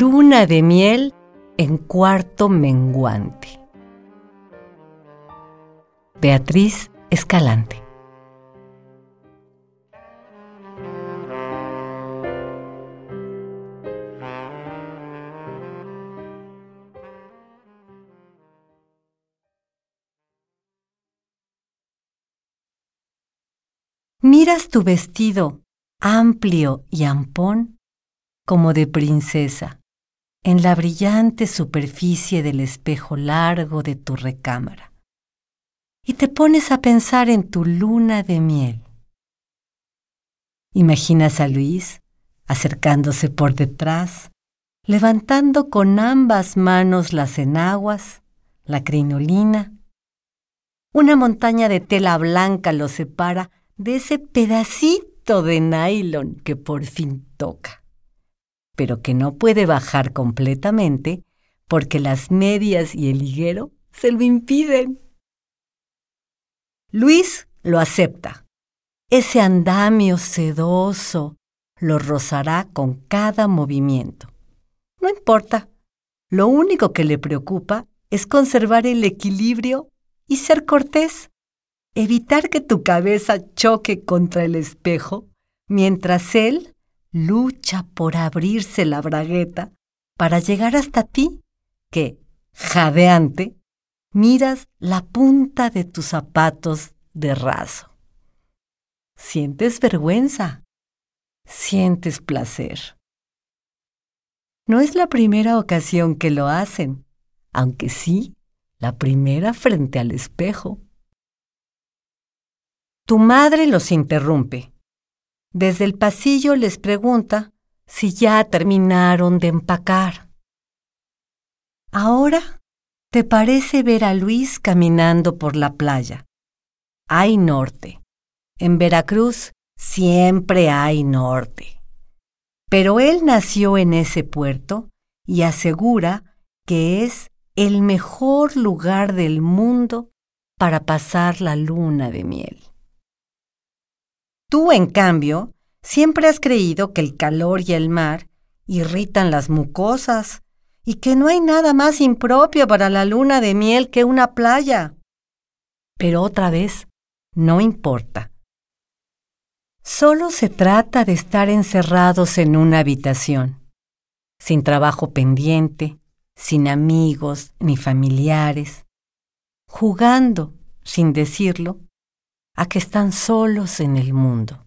Luna de miel en cuarto menguante. Beatriz Escalante. Miras tu vestido amplio y ampón como de princesa en la brillante superficie del espejo largo de tu recámara y te pones a pensar en tu luna de miel. Imaginas a Luis acercándose por detrás, levantando con ambas manos las enaguas, la crinolina. Una montaña de tela blanca lo separa de ese pedacito de nylon que por fin toca, pero que no puede bajar completamente porque las medias y el higuero se lo impiden. Luis lo acepta. Ese andamio sedoso lo rozará con cada movimiento. No importa. Lo único que le preocupa es conservar el equilibrio y ser cortés evitar que tu cabeza choque contra el espejo mientras él lucha por abrirse la bragueta para llegar hasta ti, que, jadeante, miras la punta de tus zapatos de raso. Sientes vergüenza, sientes placer. No es la primera ocasión que lo hacen, aunque sí la primera frente al espejo. Tu madre los interrumpe. Desde el pasillo les pregunta si ya terminaron de empacar. Ahora te parece ver a Luis caminando por la playa. Hay norte. En Veracruz siempre hay norte. Pero él nació en ese puerto y asegura que es el mejor lugar del mundo para pasar la luna de miel. Tú, en cambio, siempre has creído que el calor y el mar irritan las mucosas y que no hay nada más impropio para la luna de miel que una playa. Pero otra vez, no importa. Solo se trata de estar encerrados en una habitación, sin trabajo pendiente, sin amigos ni familiares, jugando, sin decirlo, a que están solos en el mundo,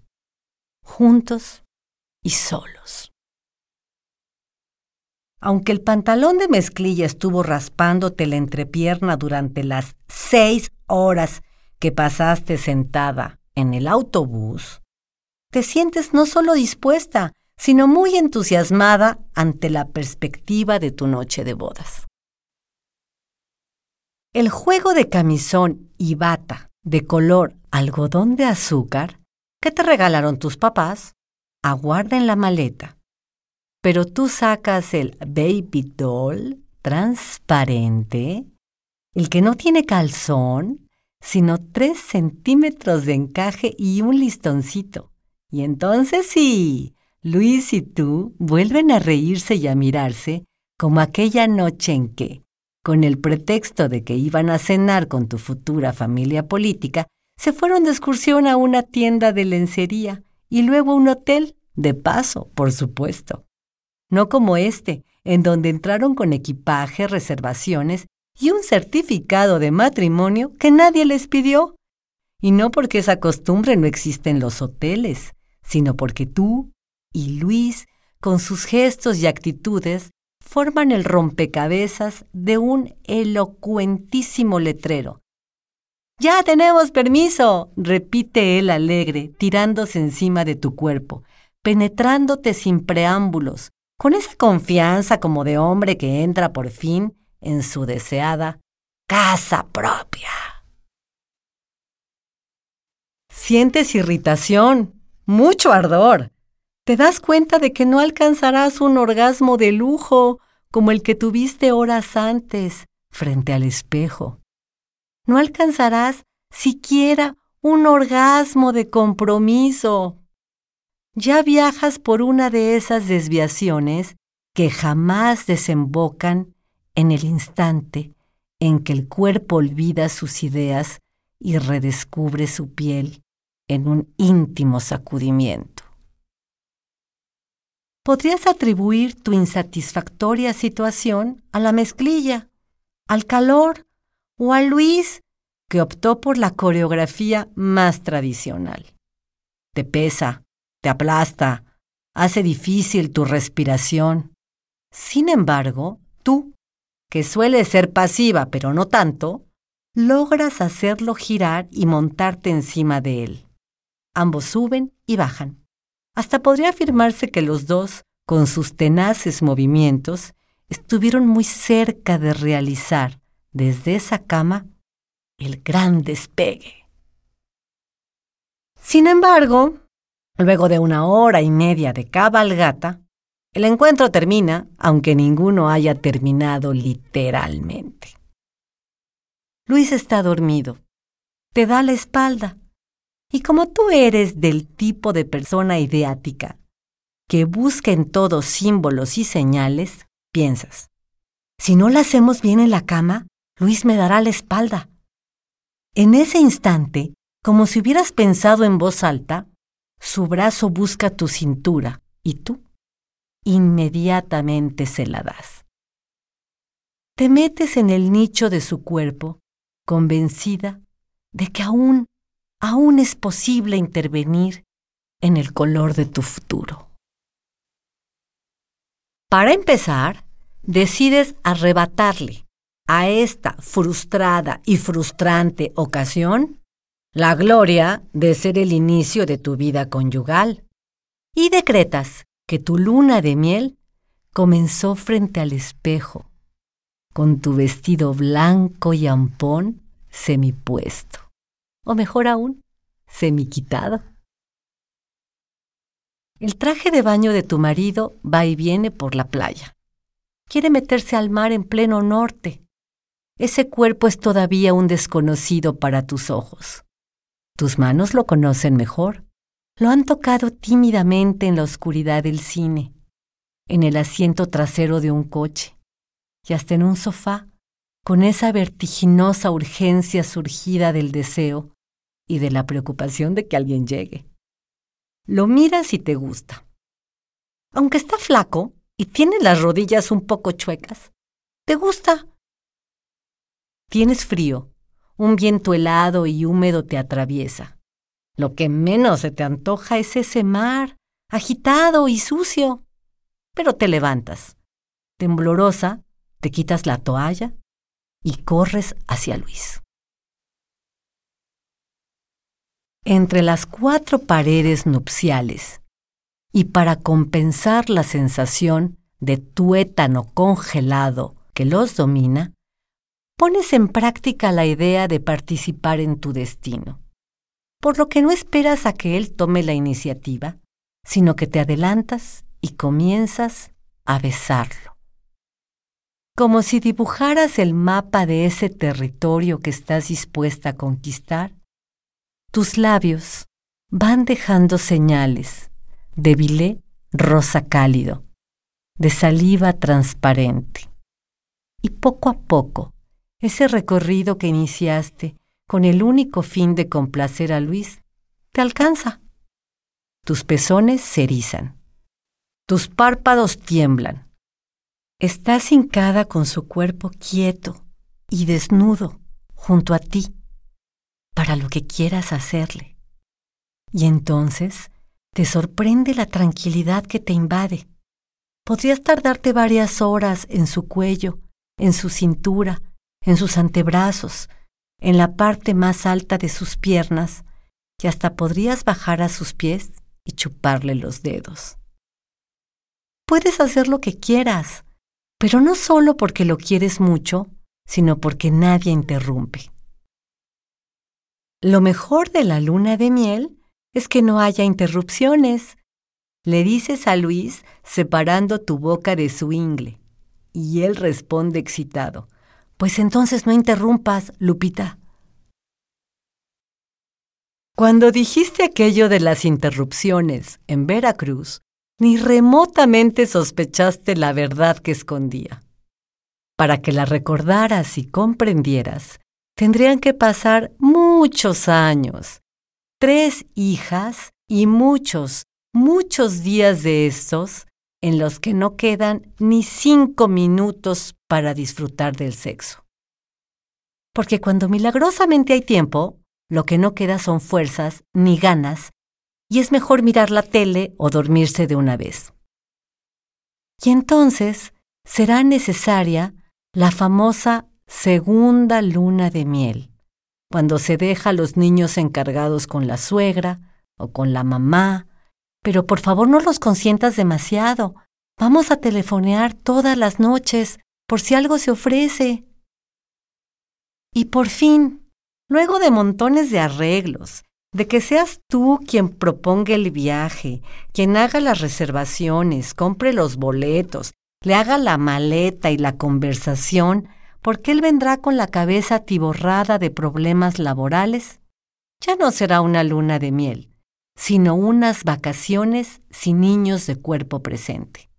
juntos y solos. Aunque el pantalón de mezclilla estuvo raspándote la entrepierna durante las seis horas que pasaste sentada en el autobús, te sientes no solo dispuesta, sino muy entusiasmada ante la perspectiva de tu noche de bodas. El juego de camisón y bata de color algodón de azúcar que te regalaron tus papás, aguarda en la maleta. Pero tú sacas el baby doll transparente, el que no tiene calzón, sino tres centímetros de encaje y un listoncito. Y entonces sí, Luis y tú vuelven a reírse y a mirarse como aquella noche en que, con el pretexto de que iban a cenar con tu futura familia política, se fueron de excursión a una tienda de lencería y luego a un hotel, de paso, por supuesto. No como este, en donde entraron con equipaje, reservaciones y un certificado de matrimonio que nadie les pidió. Y no porque esa costumbre no existe en los hoteles, sino porque tú y Luis, con sus gestos y actitudes, forman el rompecabezas de un elocuentísimo letrero. Ya tenemos permiso, repite él alegre, tirándose encima de tu cuerpo, penetrándote sin preámbulos, con esa confianza como de hombre que entra por fin en su deseada casa propia. Sientes irritación, mucho ardor, te das cuenta de que no alcanzarás un orgasmo de lujo como el que tuviste horas antes frente al espejo. No alcanzarás siquiera un orgasmo de compromiso. Ya viajas por una de esas desviaciones que jamás desembocan en el instante en que el cuerpo olvida sus ideas y redescubre su piel en un íntimo sacudimiento. Podrías atribuir tu insatisfactoria situación a la mezclilla, al calor o a Luis, que optó por la coreografía más tradicional. Te pesa, te aplasta, hace difícil tu respiración. Sin embargo, tú, que sueles ser pasiva pero no tanto, logras hacerlo girar y montarte encima de él. Ambos suben y bajan. Hasta podría afirmarse que los dos, con sus tenaces movimientos, estuvieron muy cerca de realizar desde esa cama el gran despegue. Sin embargo, luego de una hora y media de cabalgata, el encuentro termina, aunque ninguno haya terminado literalmente. Luis está dormido, te da la espalda, y como tú eres del tipo de persona ideática que busca en todos símbolos y señales, piensas, si no la hacemos bien en la cama, Luis me dará la espalda. En ese instante, como si hubieras pensado en voz alta, su brazo busca tu cintura y tú inmediatamente se la das. Te metes en el nicho de su cuerpo, convencida de que aún, aún es posible intervenir en el color de tu futuro. Para empezar, decides arrebatarle a esta frustrada y frustrante ocasión la gloria de ser el inicio de tu vida conyugal y decretas que tu luna de miel comenzó frente al espejo, con tu vestido blanco y ampón semipuesto, o mejor aún, semiquitado. El traje de baño de tu marido va y viene por la playa. Quiere meterse al mar en pleno norte ese cuerpo es todavía un desconocido para tus ojos. Tus manos lo conocen mejor. Lo han tocado tímidamente en la oscuridad del cine, en el asiento trasero de un coche y hasta en un sofá, con esa vertiginosa urgencia surgida del deseo y de la preocupación de que alguien llegue. Lo miras y te gusta. Aunque está flaco y tiene las rodillas un poco chuecas, te gusta Tienes frío, un viento helado y húmedo te atraviesa. Lo que menos se te antoja es ese mar, agitado y sucio. Pero te levantas. Temblorosa, te quitas la toalla y corres hacia Luis. Entre las cuatro paredes nupciales, y para compensar la sensación de tuétano congelado que los domina, pones en práctica la idea de participar en tu destino, por lo que no esperas a que él tome la iniciativa, sino que te adelantas y comienzas a besarlo. Como si dibujaras el mapa de ese territorio que estás dispuesta a conquistar, tus labios van dejando señales de bilé rosa cálido, de saliva transparente. Y poco a poco ese recorrido que iniciaste con el único fin de complacer a Luis te alcanza. Tus pezones se erizan. Tus párpados tiemblan. Estás hincada con su cuerpo quieto y desnudo junto a ti para lo que quieras hacerle. Y entonces te sorprende la tranquilidad que te invade. Podrías tardarte varias horas en su cuello, en su cintura, en sus antebrazos, en la parte más alta de sus piernas, y hasta podrías bajar a sus pies y chuparle los dedos. Puedes hacer lo que quieras, pero no solo porque lo quieres mucho, sino porque nadie interrumpe. Lo mejor de la luna de miel es que no haya interrupciones. Le dices a Luis separando tu boca de su ingle, y él responde excitado. Pues entonces no interrumpas, Lupita. Cuando dijiste aquello de las interrupciones en Veracruz, ni remotamente sospechaste la verdad que escondía. Para que la recordaras y comprendieras, tendrían que pasar muchos años, tres hijas y muchos, muchos días de estos en los que no quedan ni cinco minutos para disfrutar del sexo. Porque cuando milagrosamente hay tiempo, lo que no queda son fuerzas ni ganas, y es mejor mirar la tele o dormirse de una vez. Y entonces será necesaria la famosa segunda luna de miel, cuando se deja a los niños encargados con la suegra o con la mamá, pero por favor no los consientas demasiado. Vamos a telefonear todas las noches por si algo se ofrece. Y por fin, luego de montones de arreglos, de que seas tú quien proponga el viaje, quien haga las reservaciones, compre los boletos, le haga la maleta y la conversación, porque él vendrá con la cabeza tiborrada de problemas laborales, ya no será una luna de miel, sino unas vacaciones sin niños de cuerpo presente.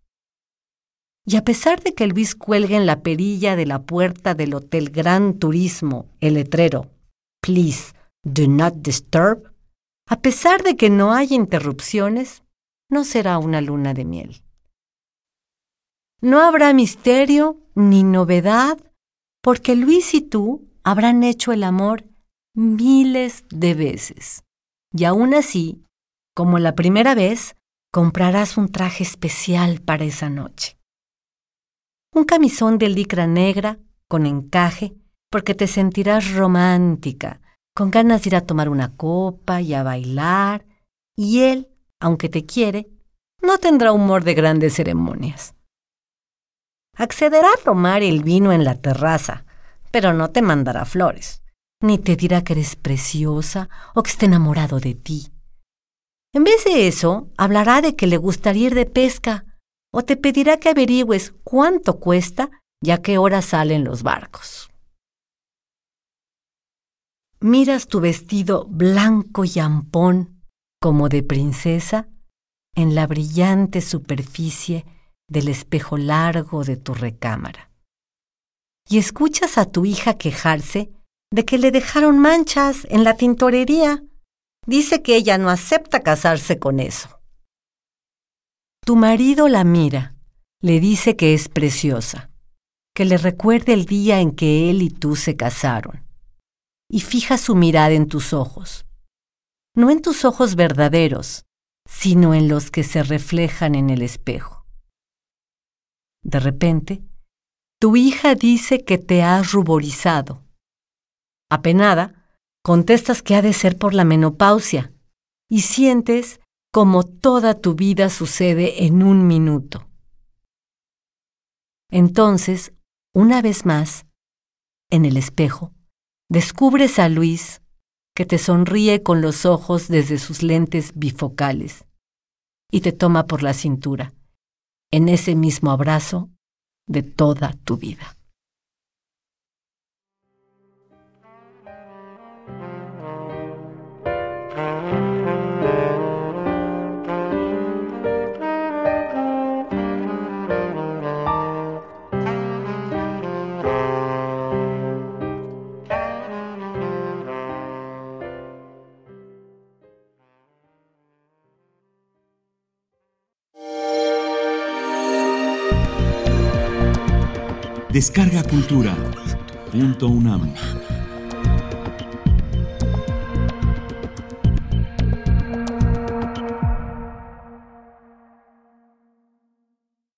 Y a pesar de que Luis cuelgue en la perilla de la puerta del Hotel Gran Turismo el letrero Please do not disturb, a pesar de que no haya interrupciones, no será una luna de miel. No habrá misterio ni novedad, porque Luis y tú habrán hecho el amor miles de veces. Y aún así, como la primera vez, comprarás un traje especial para esa noche. Un camisón de licra negra, con encaje, porque te sentirás romántica, con ganas de ir a tomar una copa y a bailar, y él, aunque te quiere, no tendrá humor de grandes ceremonias. Accederá a tomar el vino en la terraza, pero no te mandará flores, ni te dirá que eres preciosa o que está enamorado de ti. En vez de eso, hablará de que le gustaría ir de pesca o te pedirá que averigües cuánto cuesta y a qué hora salen los barcos. Miras tu vestido blanco y ampón como de princesa en la brillante superficie del espejo largo de tu recámara. Y escuchas a tu hija quejarse de que le dejaron manchas en la tintorería dice que ella no acepta casarse con eso. Tu marido la mira, le dice que es preciosa, que le recuerde el día en que él y tú se casaron, y fija su mirada en tus ojos, no en tus ojos verdaderos, sino en los que se reflejan en el espejo. De repente, tu hija dice que te has ruborizado. Apenada, contestas que ha de ser por la menopausia y sientes como toda tu vida sucede en un minuto. Entonces, una vez más, en el espejo, descubres a Luis que te sonríe con los ojos desde sus lentes bifocales y te toma por la cintura, en ese mismo abrazo de toda tu vida. Descarga Cultura. Punto UNAM.